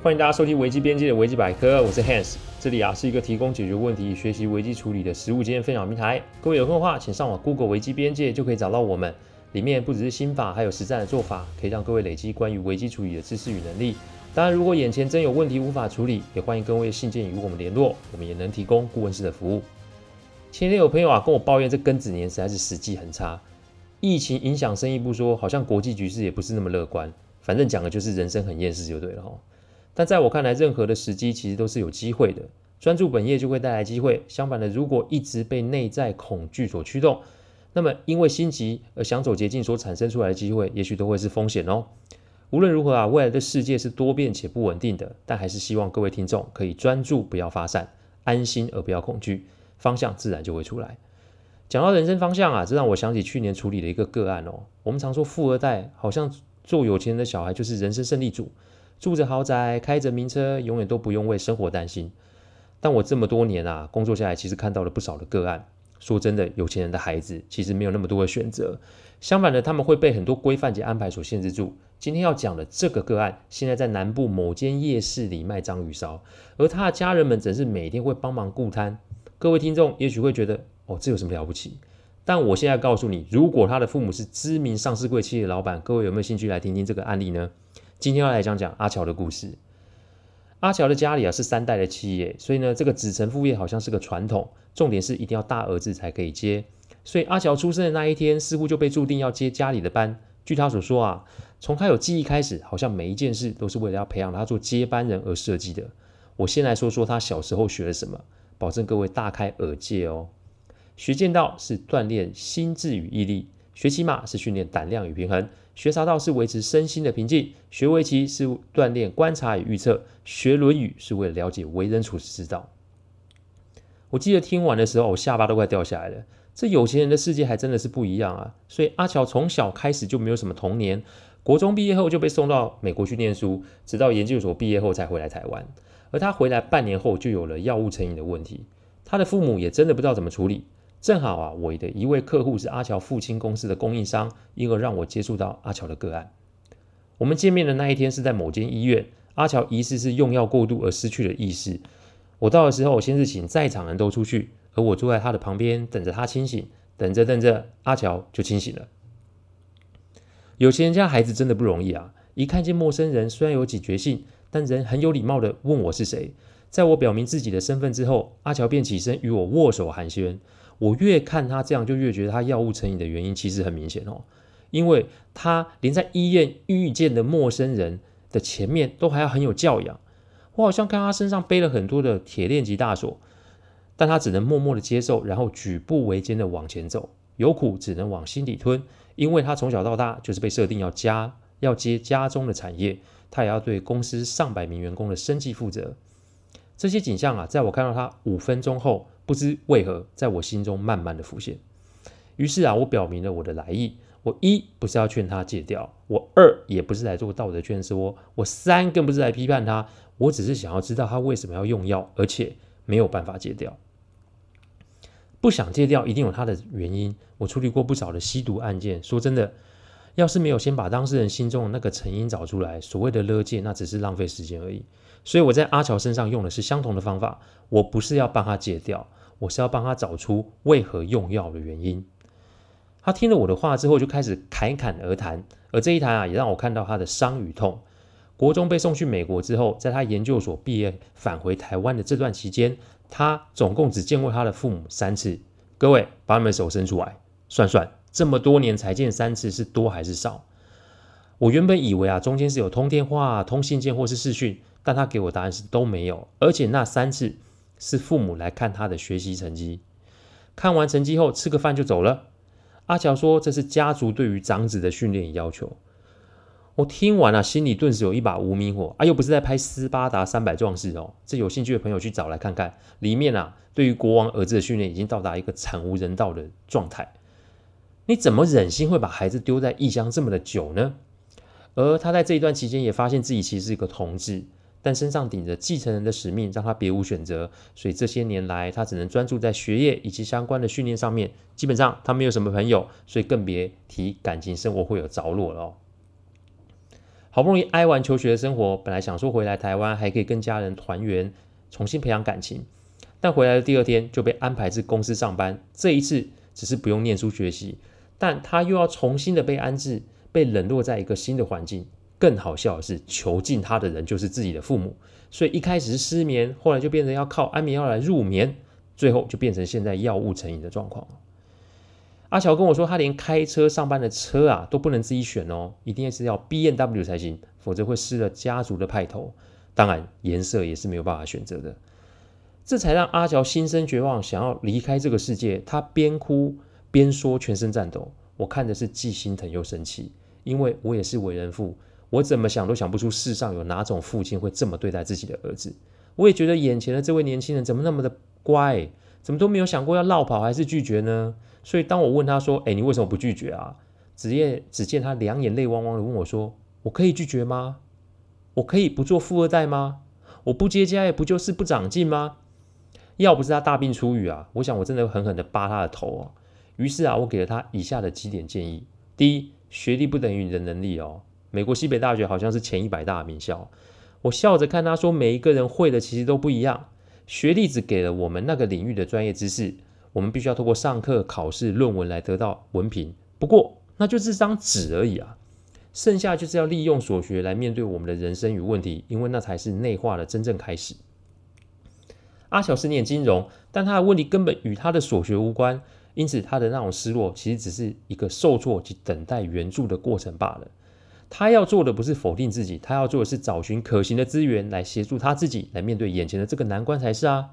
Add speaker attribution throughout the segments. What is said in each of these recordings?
Speaker 1: 欢迎大家收听危机边界的危机百科，我是 Hans，这里啊是一个提供解决问题、学习危机处理的实务经验分享平台。各位有空的话，请上网 Google 危机边界就可以找到我们。里面不只是心法，还有实战的做法，可以让各位累积关于危机处理的知识与能力。当然，如果眼前真有问题无法处理，也欢迎各位信件与我们联络，我们也能提供顾问式的服务。前天有朋友啊跟我抱怨，这庚子年实在是时机很差，疫情影响生意不说，好像国际局势也不是那么乐观。反正讲的就是人生很厌世就对了哈。但在我看来，任何的时机其实都是有机会的。专注本业就会带来机会。相反的，如果一直被内在恐惧所驱动，那么因为心急而想走捷径所产生出来的机会，也许都会是风险哦。无论如何啊，未来的世界是多变且不稳定的，但还是希望各位听众可以专注，不要发散，安心而不要恐惧，方向自然就会出来。讲到人生方向啊，这让我想起去年处理的一个个案哦。我们常说富二代好像。做有钱人的小孩就是人生胜利组，住着豪宅，开着名车，永远都不用为生活担心。但我这么多年啊，工作下来，其实看到了不少的个案。说真的，有钱人的孩子其实没有那么多的选择，相反的，他们会被很多规范及安排所限制住。今天要讲的这个个案，现在在南部某间夜市里卖章鱼烧，而他的家人们则是每天会帮忙顾摊。各位听众也许会觉得，哦，这有什么了不起？但我现在告诉你，如果他的父母是知名上市贵企业的老板，各位有没有兴趣来听听这个案例呢？今天要来讲讲阿乔的故事。阿乔的家里啊是三代的企业，所以呢，这个子承父业好像是个传统。重点是一定要大儿子才可以接，所以阿乔出生的那一天，似乎就被注定要接家里的班。据他所说啊，从他有记忆开始，好像每一件事都是为了要培养他做接班人而设计的。我先来说说他小时候学了什么，保证各位大开耳界哦。学剑道是锻炼心智与毅力，学骑马是训练胆量与平衡，学茶道是维持身心的平静，学围棋是锻炼观察与预测，学论语是为了了解为人处世之道。我记得听完的时候，我下巴都快掉下来了。这有钱人的世界还真的是不一样啊！所以阿乔从小开始就没有什么童年，国中毕业后就被送到美国去念书，直到研究所毕业后才回来台湾。而他回来半年后就有了药物成瘾的问题，他的父母也真的不知道怎么处理。正好啊，我的一位客户是阿乔父亲公司的供应商，因而让我接触到阿乔的个案。我们见面的那一天是在某间医院，阿乔疑似是用药过度而失去了意识。我到的时候，先是请在场人都出去，而我坐在他的旁边等着他清醒。等着等着，阿乔就清醒了。有钱人家孩子真的不容易啊！一看见陌生人，虽然有警觉性，但人很有礼貌地问我是谁。在我表明自己的身份之后，阿乔便起身与我握手寒暄。我越看他这样，就越觉得他药物成瘾的原因其实很明显哦，因为他连在医院遇见的陌生人的前面都还要很有教养。我好像看他身上背了很多的铁链及大锁，但他只能默默的接受，然后举步维艰的往前走，有苦只能往心里吞，因为他从小到大就是被设定要家要接家中的产业，他也要对公司上百名员工的生计负责。这些景象啊，在我看到他五分钟后。不知为何，在我心中慢慢的浮现。于是啊，我表明了我的来意。我一不是要劝他戒掉，我二也不是来做道德劝说，我三更不是来批判他。我只是想要知道他为什么要用药，而且没有办法戒掉。不想戒掉，一定有他的原因。我处理过不少的吸毒案件，说真的，要是没有先把当事人心中的那个成因找出来，所谓的勒戒，那只是浪费时间而已。所以我在阿乔身上用的是相同的方法，我不是要帮他戒掉。我是要帮他找出为何用药的原因。他听了我的话之后，就开始侃侃而谈。而这一谈啊，也让我看到他的伤与痛。国中被送去美国之后，在他研究所毕业返回台湾的这段期间，他总共只见过他的父母三次。各位，把你们手伸出来，算算，这么多年才见三次，是多还是少？我原本以为啊，中间是有通电话、通信件或是视讯，但他给我答案是都没有，而且那三次。是父母来看他的学习成绩，看完成绩后吃个饭就走了。阿乔说这是家族对于长子的训练与要求。我听完了，心里顿时有一把无名火啊！又不是在拍斯巴达三百壮士哦。这有兴趣的朋友去找来看看，里面啊，对于国王儿子的训练已经到达一个惨无人道的状态。你怎么忍心会把孩子丢在异乡这么的久呢？而他在这一段期间也发现自己其实是一个同志。但身上顶着继承人的使命，让他别无选择。所以这些年来，他只能专注在学业以及相关的训练上面。基本上，他没有什么朋友，所以更别提感情生活会有着落了。好不容易挨完求学的生活，本来想说回来台湾还可以跟家人团圆，重新培养感情，但回来的第二天就被安排至公司上班。这一次只是不用念书学习，但他又要重新的被安置，被冷落在一个新的环境。更好笑的是，囚禁他的人就是自己的父母，所以一开始是失眠，后来就变成要靠安眠药来入眠，最后就变成现在药物成瘾的状况。阿乔跟我说，他连开车上班的车啊都不能自己选哦，一定是要 BMW 才行，否则会失了家族的派头。当然，颜色也是没有办法选择的。这才让阿乔心生绝望，想要离开这个世界。他边哭边说，全身颤抖。我看的是既心疼又生气，因为我也是为人父。我怎么想都想不出世上有哪种父亲会这么对待自己的儿子。我也觉得眼前的这位年轻人怎么那么的乖，怎么都没有想过要绕跑还是拒绝呢？所以当我问他说：“哎，你为什么不拒绝啊？”只见只见他两眼泪汪汪的问我说：“我可以拒绝吗？我可以不做富二代吗？我不接家业不就是不长进吗？”要不是他大病初愈啊，我想我真的狠狠的扒他的头啊。于是啊，我给了他以下的几点建议：第一，学历不等于你的能力哦。美国西北大学好像是前一百大名校。我笑着看他说：“每一个人会的其实都不一样，学历只给了我们那个领域的专业知识，我们必须要透过上课、考试、论文来得到文凭。不过那就是张纸而已啊，剩下就是要利用所学来面对我们的人生与问题，因为那才是内化的真正开始。”阿乔是念金融，但他的问题根本与他的所学无关，因此他的那种失落其实只是一个受挫及等待援助的过程罢了。他要做的不是否定自己，他要做的是找寻可行的资源来协助他自己来面对眼前的这个难关才是啊。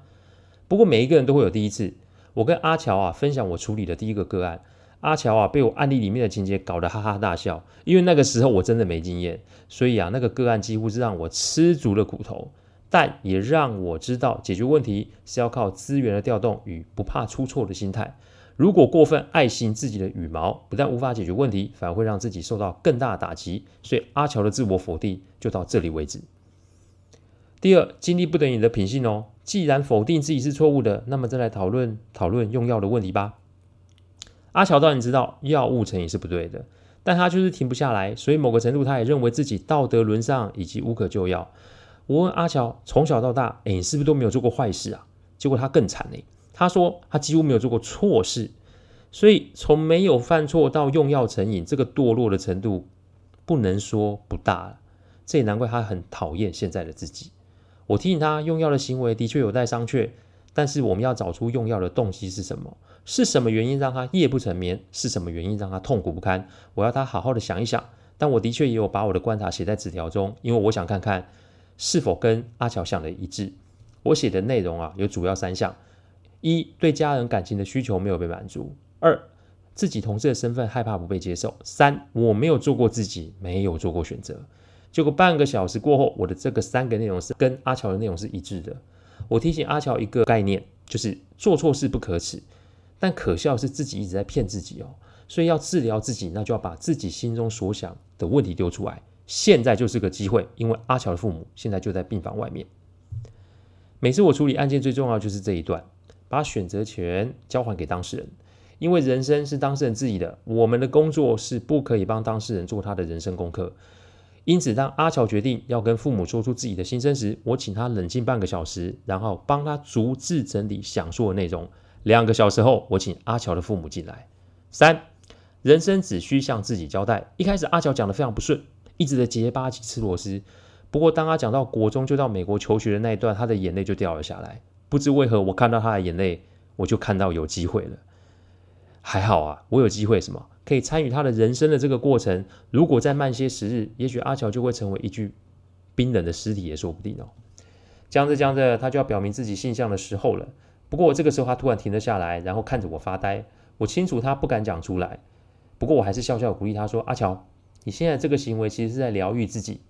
Speaker 1: 不过每一个人都会有第一次。我跟阿乔啊分享我处理的第一个个案，阿乔啊被我案例里面的情节搞得哈哈大笑，因为那个时候我真的没经验，所以啊那个个案几乎是让我吃足了苦头，但也让我知道解决问题是要靠资源的调动与不怕出错的心态。如果过分爱惜自己的羽毛，不但无法解决问题，反而会让自己受到更大的打击。所以阿乔的自我否定就到这里为止。第二，经历不等于你的品性哦。既然否定自己是错误的，那么再来讨论讨论用药的问题吧。阿乔当然知道药物成瘾是不对的，但他就是停不下来，所以某个程度他也认为自己道德沦丧以及无可救药。我问阿乔，从小到大，诶，你是不是都没有做过坏事啊？结果他更惨呢。他说他几乎没有做过错事，所以从没有犯错到用药成瘾，这个堕落的程度不能说不大。这也难怪他很讨厌现在的自己。我提醒他，用药的行为的确有待商榷，但是我们要找出用药的动机是什么，是什么原因让他夜不成眠，是什么原因让他痛苦不堪。我要他好好的想一想。但我的确也有把我的观察写在纸条中，因为我想看看是否跟阿乔想的一致。我写的内容啊，有主要三项。一对家人感情的需求没有被满足；二自己同事的身份害怕不被接受；三我没有做过自己，没有做过选择。结果半个小时过后，我的这个三个内容是跟阿乔的内容是一致的。我提醒阿乔一个概念，就是做错事不可耻，但可笑是自己一直在骗自己哦。所以要治疗自己，那就要把自己心中所想的问题丢出来。现在就是个机会，因为阿乔的父母现在就在病房外面。每次我处理案件，最重要就是这一段。把选择权交还给当事人，因为人生是当事人自己的。我们的工作是不可以帮当事人做他的人生功课。因此，当阿乔决定要跟父母说出自己的心声时，我请他冷静半个小时，然后帮他逐字整理想说的内容。两个小时后，我请阿乔的父母进来。三，人生只需向自己交代。一开始，阿乔讲得非常不顺，一直在结巴吃螺丝。不过，当他讲到国中就到美国求学的那一段，他的眼泪就掉了下来。不知为何，我看到他的眼泪，我就看到有机会了。还好啊，我有机会什么？可以参与他的人生的这个过程。如果再慢些时日，也许阿乔就会成为一具冰冷的尸体也说不定哦。讲着讲着，他就要表明自己性向的时候了。不过这个时候，他突然停了下来，然后看着我发呆。我清楚他不敢讲出来，不过我还是笑笑鼓励他说：“阿乔，你现在这个行为其实是在疗愈自己，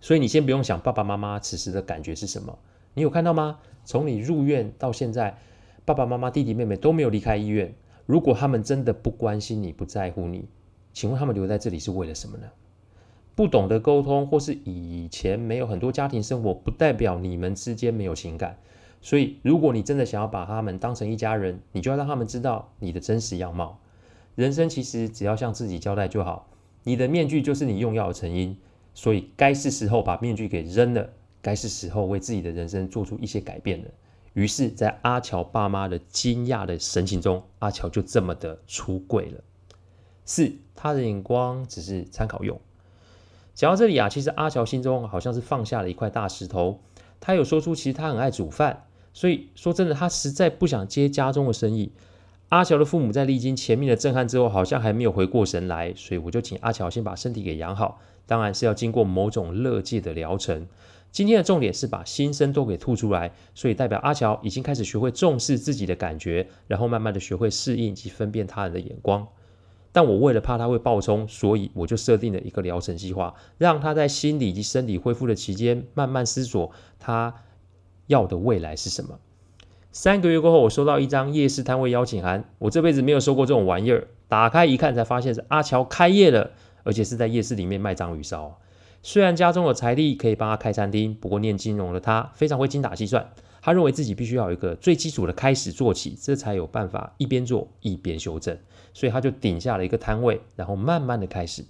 Speaker 1: 所以你先不用想爸爸妈妈此时的感觉是什么。你有看到吗？”从你入院到现在，爸爸妈妈、弟弟妹妹都没有离开医院。如果他们真的不关心你、不在乎你，请问他们留在这里是为了什么呢？不懂得沟通，或是以前没有很多家庭生活，不代表你们之间没有情感。所以，如果你真的想要把他们当成一家人，你就要让他们知道你的真实样貌。人生其实只要向自己交代就好。你的面具就是你用药的成因，所以该是时候把面具给扔了，该是时候为自己的人生做出一些改变了。于是，在阿乔爸妈的惊讶的神情中，阿乔就这么的出柜了。四，他的眼光只是参考用。讲到这里啊，其实阿乔心中好像是放下了一块大石头。他有说出，其实他很爱煮饭，所以说真的，他实在不想接家中的生意。阿乔的父母在历经前面的震撼之后，好像还没有回过神来，所以我就请阿乔先把身体给养好，当然是要经过某种乐界的疗程。今天的重点是把心声都给吐出来，所以代表阿乔已经开始学会重视自己的感觉，然后慢慢的学会适应及分辨他人的眼光。但我为了怕他会暴冲，所以我就设定了一个疗程计划，让他在心理及身体恢复的期间，慢慢思索他要的未来是什么。三个月过后，我收到一张夜市摊位邀请函，我这辈子没有收过这种玩意儿，打开一看才发现是阿乔开业了，而且是在夜市里面卖章鱼烧。虽然家中有财力可以帮他开餐厅，不过念金融的他非常会精打细算。他认为自己必须要有一个最基础的开始做起，这才有办法一边做一边修正。所以他就顶下了一个摊位，然后慢慢的开始。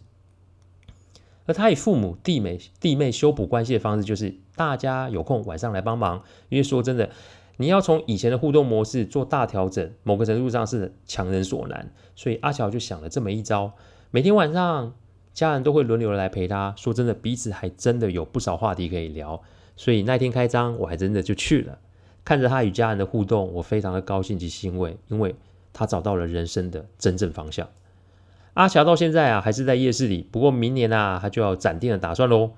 Speaker 1: 而他与父母、弟妹、弟妹修补关系的方式，就是大家有空晚上来帮忙。因为说真的，你要从以前的互动模式做大调整，某个程度上是强人所难。所以阿乔就想了这么一招，每天晚上。家人都会轮流来陪他，说真的，彼此还真的有不少话题可以聊。所以那天开张，我还真的就去了，看着他与家人的互动，我非常的高兴及欣慰，因为他找到了人生的真正方向。阿乔到现在啊，还是在夜市里，不过明年啊，他就要展店的打算喽。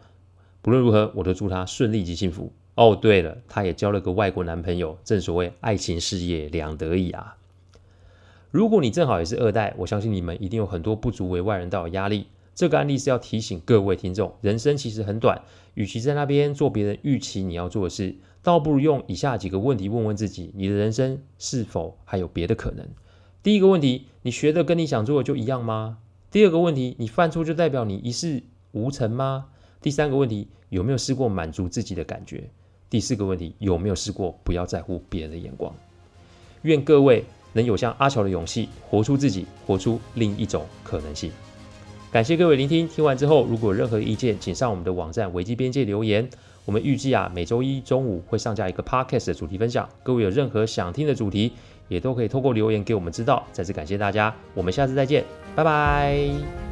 Speaker 1: 不论如何，我都祝他顺利及幸福。哦，对了，他也交了个外国男朋友，正所谓爱情事业两得意啊。如果你正好也是二代，我相信你们一定有很多不足为外人道的压力。这个案例是要提醒各位听众，人生其实很短，与其在那边做别人预期你要做的事，倒不如用以下几个问题问问自己：你的人生是否还有别的可能？第一个问题，你学的跟你想做的就一样吗？第二个问题，你犯错就代表你一事无成吗？第三个问题，有没有试过满足自己的感觉？第四个问题，有没有试过不要在乎别人的眼光？愿各位能有像阿乔的勇气，活出自己，活出另一种可能性。感谢各位聆听，听完之后如果有任何意见，请上我们的网站危机边界留言。我们预计啊，每周一中午会上架一个 podcast 的主题分享。各位有任何想听的主题，也都可以透过留言给我们知道。再次感谢大家，我们下次再见，拜拜。